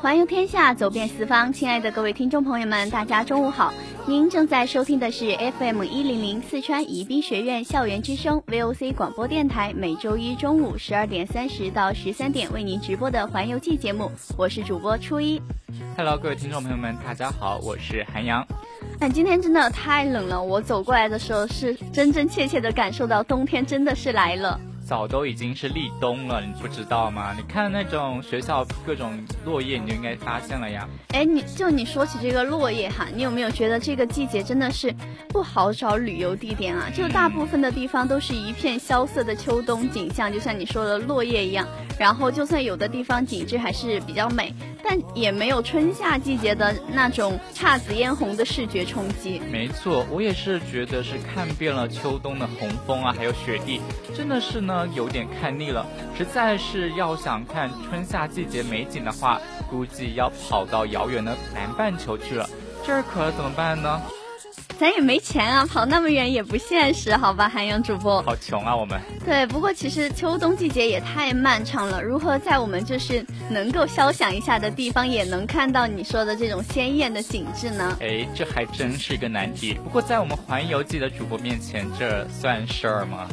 环游天下，走遍四方，亲爱的各位听众朋友们，大家中午好！您正在收听的是 FM 一零零四川宜宾学院校园之声 VOC 广播电台，每周一中午十二点三十到十三点为您直播的环游记节目，我是主播初一。Hello，各位听众朋友们，大家好，我是韩阳。哎，今天真的太冷了，我走过来的时候是真真切切的感受到冬天真的是来了。早都已经是立冬了，你不知道吗？你看那种学校各种落叶，你就应该发现了呀。哎，你就你说起这个落叶哈，你有没有觉得这个季节真的是不好找旅游地点啊？就大部分的地方都是一片萧瑟的秋冬景象，就像你说的落叶一样。然后就算有的地方景致还是比较美。但也没有春夏季节的那种姹紫嫣红的视觉冲击。没错，我也是觉得是看遍了秋冬的红枫啊，还有雪地，真的是呢有点看腻了。实在是要想看春夏季节美景的话，估计要跑到遥远的南半球去了。这儿可怎么办呢？咱也没钱啊，跑那么远也不现实，好吧，韩阳主播。好穷啊，我们。对，不过其实秋冬季节也太漫长了，如何在我们就是能够消想一下的地方，也能看到你说的这种鲜艳的景致呢？哎，这还真是一个难题。不过在我们环游记的主播面前，这算事儿吗？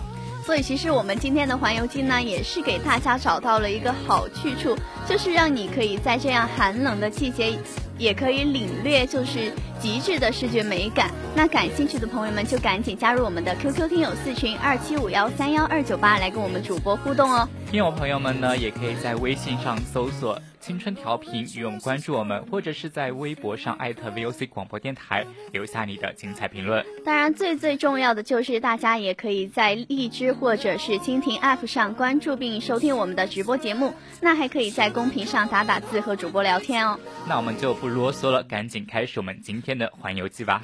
所以其实我们今天的环游记呢，也是给大家找到了一个好去处，就是让你可以在这样寒冷的季节。也可以领略就是极致的视觉美感。那感兴趣的朋友们就赶紧加入我们的 QQ 听友四群二七五幺三幺二九八，来跟我们主播互动哦。听友朋友们呢，也可以在微信上搜索。青春调频与我们关注我们，或者是在微博上艾特 VOC 广播电台留下你的精彩评论。当然，最最重要的就是大家也可以在荔枝或者是蜻蜓 App 上关注并收听我们的直播节目。那还可以在公屏上打打字和主播聊天哦。那我们就不啰嗦了，赶紧开始我们今天的环游记吧。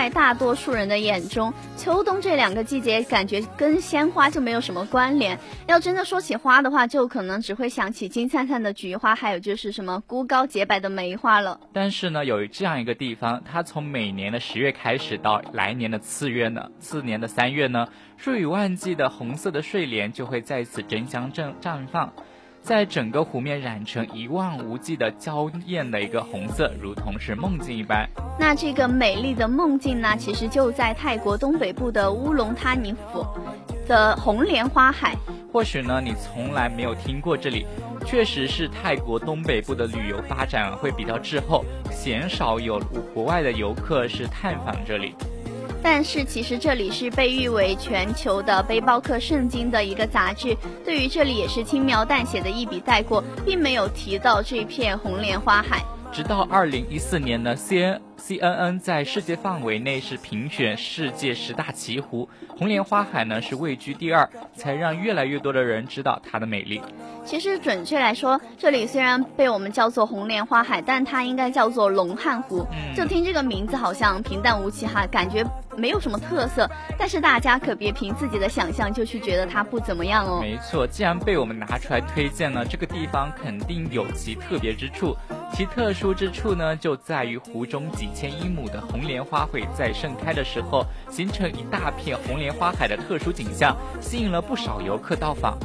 在大多数人的眼中，秋冬这两个季节感觉跟鲜花就没有什么关联。要真的说起花的话，就可能只会想起金灿灿的菊花，还有就是什么孤高洁白的梅花了。但是呢，有这样一个地方，它从每年的十月开始到来年的次月呢，次年的三月呢，数以万计的红色的睡莲就会在此争相绽绽放。在整个湖面染成一望无际的娇艳的一个红色，如同是梦境一般。那这个美丽的梦境呢，其实就在泰国东北部的乌龙他尼府的红莲花海。或许呢，你从来没有听过这里，确实是泰国东北部的旅游发展会比较滞后，鲜少有国外的游客是探访这里。但是其实这里是被誉为全球的背包客圣经的一个杂志，对于这里也是轻描淡写的一笔带过，并没有提到这片红莲花海。直到二零一四年呢，C N CNN 在世界范围内是评选世界十大奇湖，红莲花海呢是位居第二，才让越来越多的人知道它的美丽。其实准确来说，这里虽然被我们叫做红莲花海，但它应该叫做龙汉湖。就听这个名字好像平淡无奇哈，感觉没有什么特色。但是大家可别凭自己的想象就去觉得它不怎么样哦。没错，既然被我们拿出来推荐了，这个地方肯定有其特别之处。其特殊之处呢，就在于湖中几千英亩的红莲花会在盛开的时候，形成一大片红莲花海的特殊景象，吸引了不少游客到访。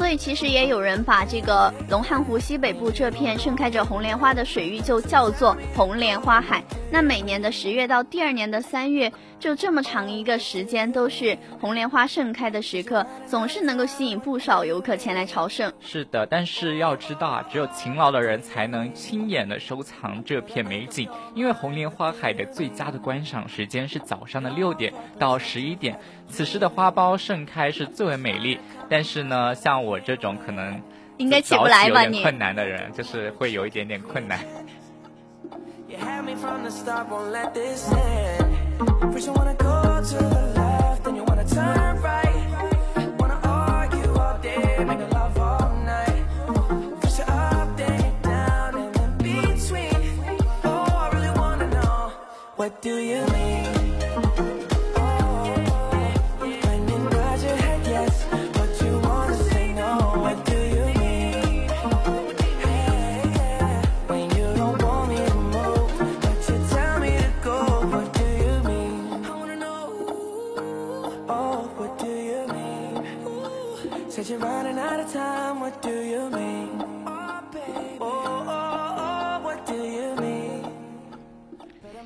所以其实也有人把这个龙汉湖西北部这片盛开着红莲花的水域就叫做红莲花海。那每年的十月到第二年的三月，就这么长一个时间都是红莲花盛开的时刻，总是能够吸引不少游客前来朝圣。是的，但是要知道啊，只有勤劳的人才能亲眼的收藏这片美景，因为红莲花海的最佳的观赏时间是早上的六点到十一点，此时的花苞盛开是最为美丽。但是呢，像我这种可能应该起不来吧？你困难的人，就是会有一点点困难。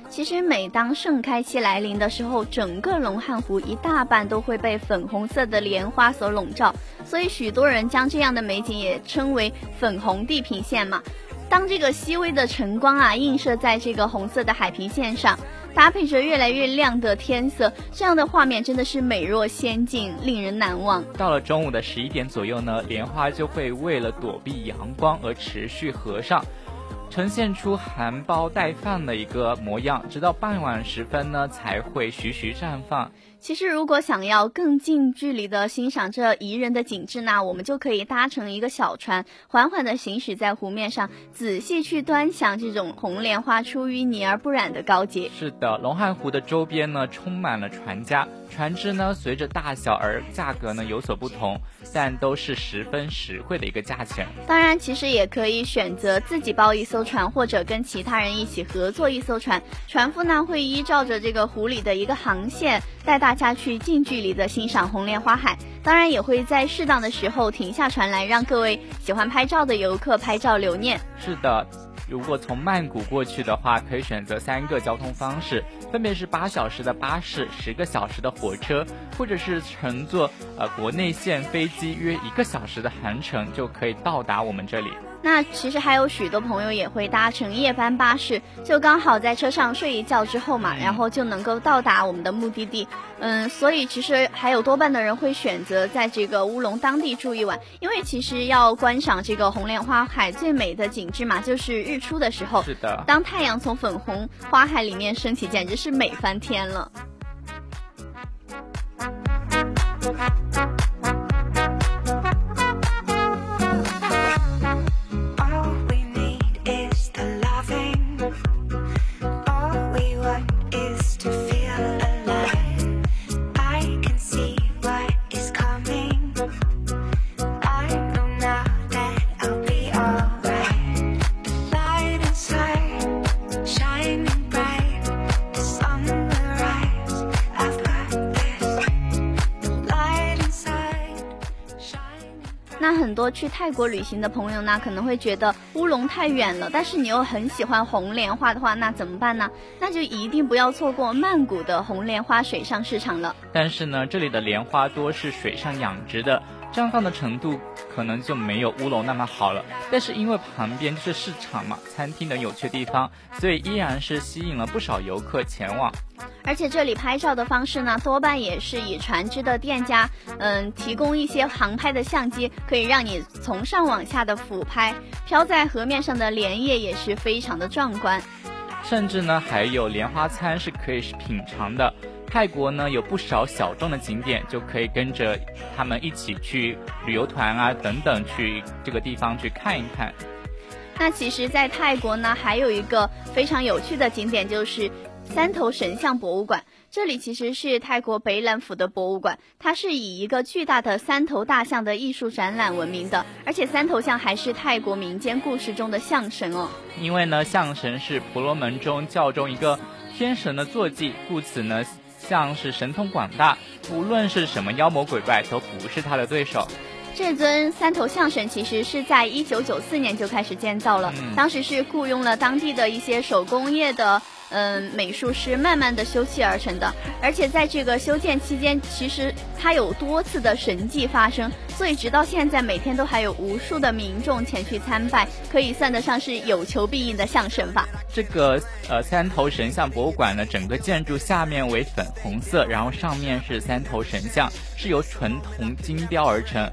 其实每当盛开期来临的时候，整个龙汉湖一大半都会被粉红色的莲花所笼罩，所以许多人将这样的美景也称为粉红地平线嘛。当这个细微的晨光啊映射在这个红色的海平线上，搭配着越来越亮的天色，这样的画面真的是美若仙境，令人难忘。到了中午的十一点左右呢，莲花就会为了躲避阳光而持续合上。呈现出含苞待放的一个模样，直到傍晚时分呢，才会徐徐绽放。其实，如果想要更近距离的欣赏这宜人的景致呢，我们就可以搭乘一个小船，缓缓地行驶在湖面上，仔细去端详这种红莲花出淤泥而不染的高洁。是的，龙汉湖的周边呢，充满了船家，船只呢，随着大小而价格呢有所不同，但都是十分实惠的一个价钱。当然，其实也可以选择自己包一艘船，或者跟其他人一起合作一艘船，船夫呢会依照着这个湖里的一个航线。带大家去近距离的欣赏红莲花海，当然也会在适当的时候停下船来，让各位喜欢拍照的游客拍照留念。是的，如果从曼谷过去的话，可以选择三个交通方式，分别是八小时的巴士、十个小时的火车，或者是乘坐呃国内线飞机约一个小时的航程，就可以到达我们这里。那其实还有许多朋友也会搭乘夜班巴士，就刚好在车上睡一觉之后嘛，然后就能够到达我们的目的地。嗯，所以其实还有多半的人会选择在这个乌龙当地住一晚，因为其实要观赏这个红莲花海最美的景致嘛，就是日出的时候。是的。当太阳从粉红花海里面升起，简直是美翻天了。去泰国旅行的朋友呢，可能会觉得乌龙太远了，但是你又很喜欢红莲花的话，那怎么办呢？那就一定不要错过曼谷的红莲花水上市场了。但是呢，这里的莲花多是水上养殖的，绽放的程度可能就没有乌龙那么好了。但是因为旁边就是市场嘛，餐厅等有趣地方，所以依然是吸引了不少游客前往。而且这里拍照的方式呢，多半也是以船只的店家，嗯，提供一些航拍的相机，可以让你从上往下的俯拍，飘在河面上的莲叶也是非常的壮观。甚至呢还有莲花餐是可以品尝的。泰国呢有不少小众的景点，就可以跟着他们一起去旅游团啊等等去这个地方去看一看。那其实，在泰国呢还有一个非常有趣的景点，就是三头神像博物馆。这里其实是泰国北榄府的博物馆，它是以一个巨大的三头大象的艺术展览闻名的，而且三头象还是泰国民间故事中的象神哦。因为呢，象神是婆罗门中教中一个天神的坐骑，故此呢，象是神通广大，无论是什么妖魔鬼怪都不是他的对手。这尊三头象神其实是在一九九四年就开始建造了，当时是雇佣了当地的一些手工业的。嗯，美术师慢慢的修砌而成的，而且在这个修建期间，其实它有多次的神迹发生，所以直到现在，每天都还有无数的民众前去参拜，可以算得上是有求必应的象神吧。这个呃三头神像博物馆呢，整个建筑下面为粉红色，然后上面是三头神像，是由纯铜精雕而成。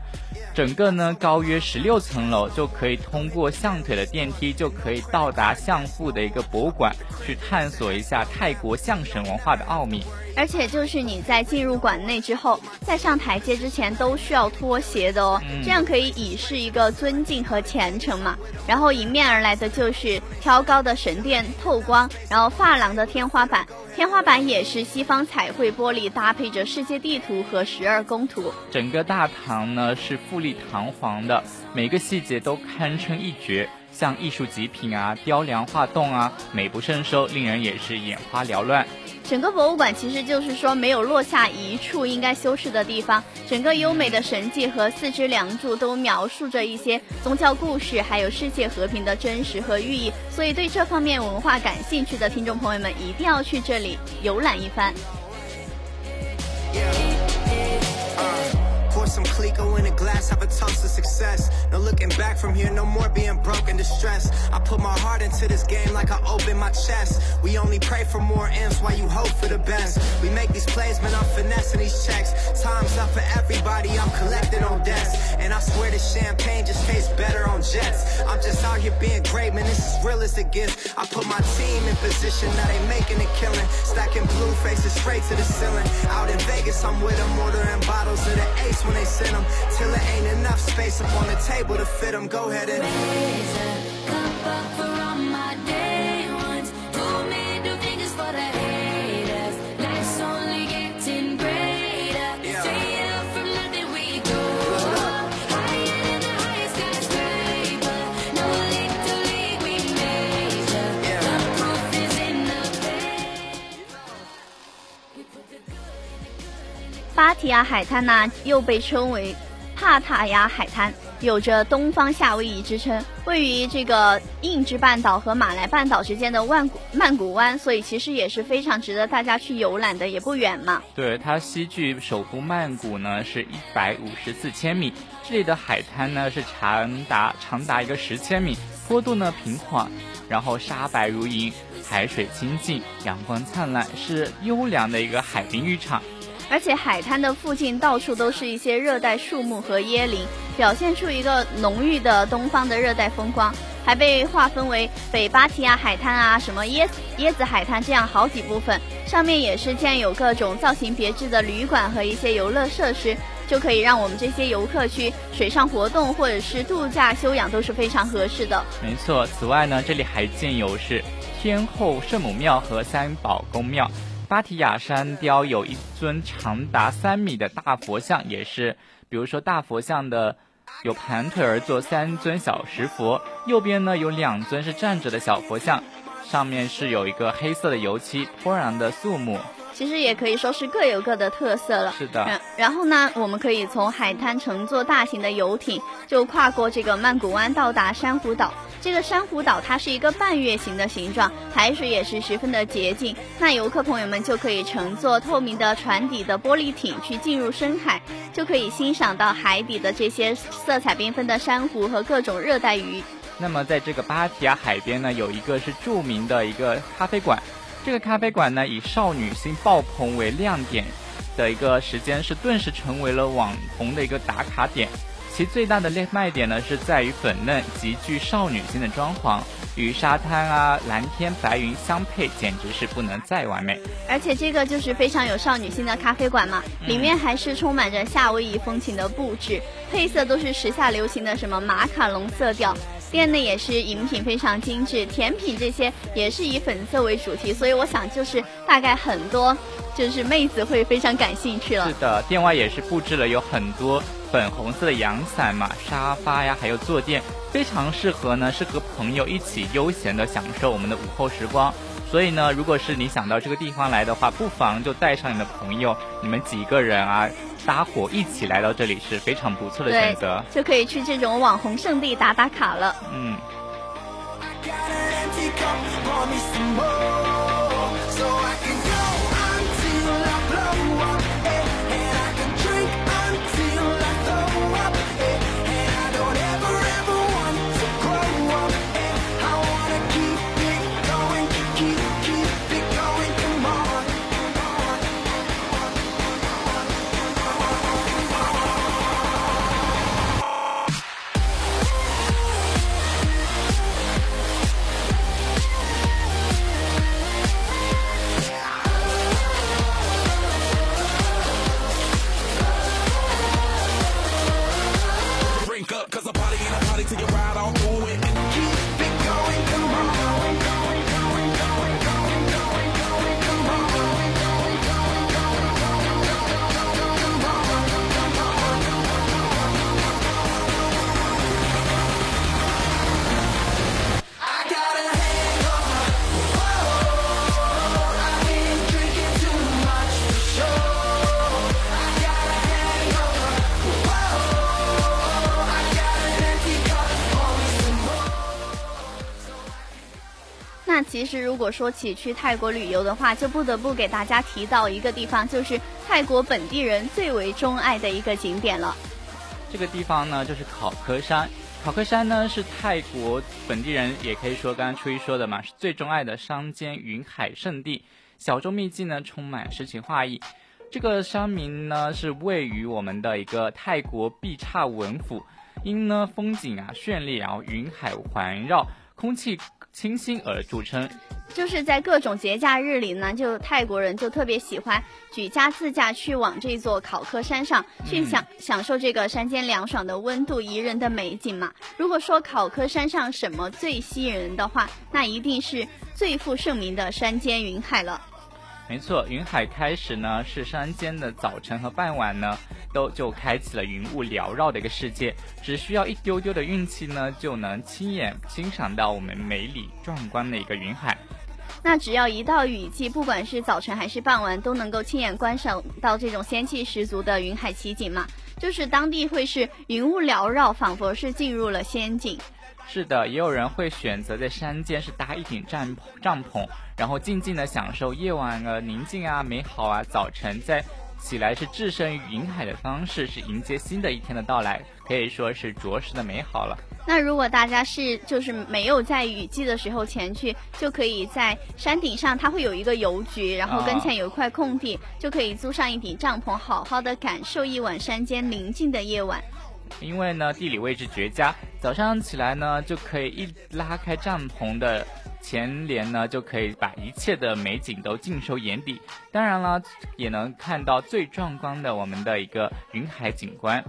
整个呢高约十六层楼，就可以通过象腿的电梯，就可以到达象腹的一个博物馆，去探索一下泰国象神文化的奥秘。而且就是你在进入馆内之后，在上台阶之前都需要脱鞋的哦，这样可以以示一个尊敬和虔诚嘛。然后迎面而来的就是挑高的神殿透光，然后发廊的天花板。天花板也是西方彩绘玻璃，搭配着世界地图和十二宫图。整个大堂呢是富丽堂皇的，每个细节都堪称一绝，像艺术极品啊，雕梁画栋啊，美不胜收，令人也是眼花缭乱。整个博物馆其实就是说没有落下一处应该修饰的地方，整个优美的神迹和四支梁柱都描述着一些宗教故事，还有世界和平的真实和寓意。所以对这方面文化感兴趣的听众朋友们一定要去这里游览一番。Some Clico in a glass, have a toast to success. No looking back from here, no more being broke and distressed. I put my heart into this game like I open my chest. We only pray for more M's while you hope for the best. We make these plays, man, I'm finessing these checks. Time's up for everybody, I'm collecting on debts. And I swear this champagne just tastes better on jets. I'm just out here being great, man, this is real as it gets. I put my team in position, now they making a killing. Stacking blue faces straight to the ceiling. Out in Vegas, I'm with them, ordering bottles of the ace when they they send them till it ain't enough space up on the table to fit them. Go ahead and 提亚海滩呢，又被称为帕塔亚海滩，有着“东方夏威夷”之称，位于这个印支半岛和马来半岛之间的万古曼谷湾，所以其实也是非常值得大家去游览的，也不远嘛。对，它西距首都曼谷呢是一百五十四千米，这里的海滩呢是长达长达一个十千米，坡度呢平缓，然后沙白如银，海水清净，阳光灿烂，是优良的一个海滨浴场。而且海滩的附近到处都是一些热带树木和椰林，表现出一个浓郁的东方的热带风光。还被划分为北巴提亚海滩啊，什么椰椰子海滩这样好几部分，上面也是建有各种造型别致的旅馆和一些游乐设施，就可以让我们这些游客去水上活动或者是度假休养都是非常合适的。没错，此外呢，这里还建有是天后圣母庙和三宝宫庙。芭提雅山雕有一尊长达三米的大佛像，也是，比如说大佛像的有盘腿而坐三尊小石佛，右边呢有两尊是站着的小佛像，上面是有一个黑色的油漆，脱然的肃穆。其实也可以说是各有各的特色了。是的。然后呢，我们可以从海滩乘坐大型的游艇，就跨过这个曼谷湾，到达珊瑚岛。这个珊瑚岛它是一个半月形的形状，海水也是十分的洁净。那游客朋友们就可以乘坐透明的船底的玻璃艇去进入深海，就可以欣赏到海底的这些色彩缤纷的珊瑚和各种热带鱼。那么在这个芭提雅海边呢，有一个是著名的一个咖啡馆，这个咖啡馆呢以少女心爆棚为亮点的一个时间，是顿时成为了网红的一个打卡点。其最大的卖点呢是在于粉嫩、极具少女心的装潢，与沙滩啊、蓝天白云相配，简直是不能再完美。而且这个就是非常有少女心的咖啡馆嘛，里面还是充满着夏威夷风情的布置，配色都是时下流行的什么马卡龙色调。店内也是饮品非常精致，甜品这些也是以粉色为主题，所以我想就是大概很多就是妹子会非常感兴趣了。是的，店外也是布置了有很多粉红色的阳伞嘛、沙发呀，还有坐垫，非常适合呢，是和朋友一起悠闲的享受我们的午后时光。所以呢，如果是你想到这个地方来的话，不妨就带上你的朋友，你们几个人啊。搭伙一起来到这里是非常不错的选择，就可以去这种网红圣地打打卡了。嗯。那其实，如果说起去泰国旅游的话，就不得不给大家提到一个地方，就是泰国本地人最为钟爱的一个景点了。这个地方呢，就是考科山。考科山呢，是泰国本地人也可以说，刚刚初一说的嘛，是最钟爱的山间云海圣地。小众秘境呢，充满诗情画意。这个山名呢，是位于我们的一个泰国碧刹文府，因呢风景啊绚丽，然后云海环绕，空气。清新而著称，就是在各种节假日里呢，就泰国人就特别喜欢举家自驾去往这座考科山上去享享受这个山间凉爽的温度宜人的美景嘛。如果说考科山上什么最吸引人的话，那一定是最负盛名的山间云海了。没错，云海开始呢是山间的早晨和傍晚呢，都就开启了云雾缭绕的一个世界，只需要一丢丢的运气呢，就能亲眼欣赏到我们美丽壮观的一个云海。那只要一到雨季，不管是早晨还是傍晚，都能够亲眼观赏到这种仙气十足的云海奇景嘛，就是当地会是云雾缭绕，仿佛是进入了仙境。是的，也有人会选择在山间是搭一顶帐帐篷，然后静静的享受夜晚的宁静啊、美好啊。早晨在起来是置身于云海的方式，是迎接新的一天的到来，可以说是着实的美好了。那如果大家是就是没有在雨季的时候前去，就可以在山顶上，它会有一个邮局，然后跟前有一块空地，就可以租上一顶帐篷，好好的感受一晚山间宁静的夜晚。因为呢，地理位置绝佳，早上起来呢，就可以一拉开帐篷的前帘呢，就可以把一切的美景都尽收眼底。当然了，也能看到最壮观的我们的一个云海景观。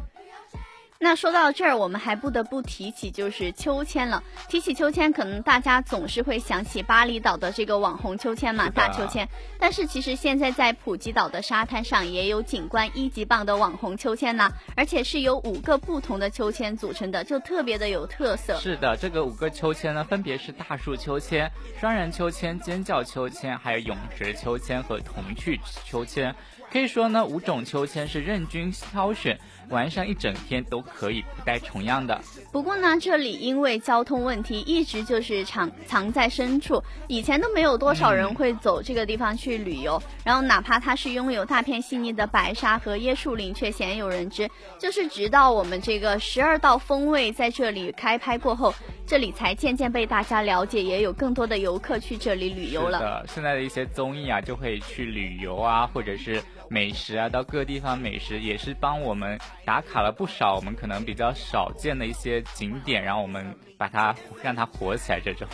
那说到这儿，我们还不得不提起就是秋千了。提起秋千，可能大家总是会想起巴厘岛的这个网红秋千嘛，大秋千。但是其实现在在普吉岛的沙滩上也有景观一级棒的网红秋千呢，而且是由五个不同的秋千组成的，就特别的有特色。是的，这个五个秋千呢，分别是大树秋千、双人秋千、尖叫秋千，还有泳池秋千和童趣秋千。可以说呢，五种秋千是任君挑选。玩上一整天都可以不带重样的。不过呢，这里因为交通问题，一直就是藏藏在深处，以前都没有多少人会走这个地方去旅游。然后，哪怕它是拥有大片细腻的白沙和椰树林，却鲜有人知。就是直到我们这个十二道风味在这里开拍过后。这里才渐渐被大家了解，也有更多的游客去这里旅游了。的，现在的一些综艺啊，就会去旅游啊，或者是美食啊，到各地方美食也是帮我们打卡了不少我们可能比较少见的一些景点，然后我们把它让它火起来这种。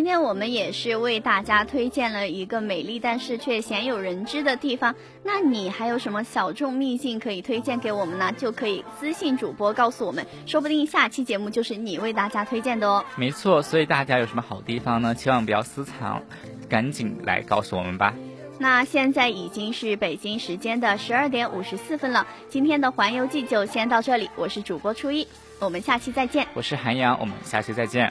今天我们也是为大家推荐了一个美丽但是却鲜有人知的地方。那你还有什么小众秘境可以推荐给我们呢？就可以私信主播告诉我们，说不定下期节目就是你为大家推荐的哦。没错，所以大家有什么好地方呢？千万不要私藏，赶紧来告诉我们吧。那现在已经是北京时间的十二点五十四分了，今天的环游记就先到这里。我是主播初一，我们下期再见。我是韩阳，我们下期再见。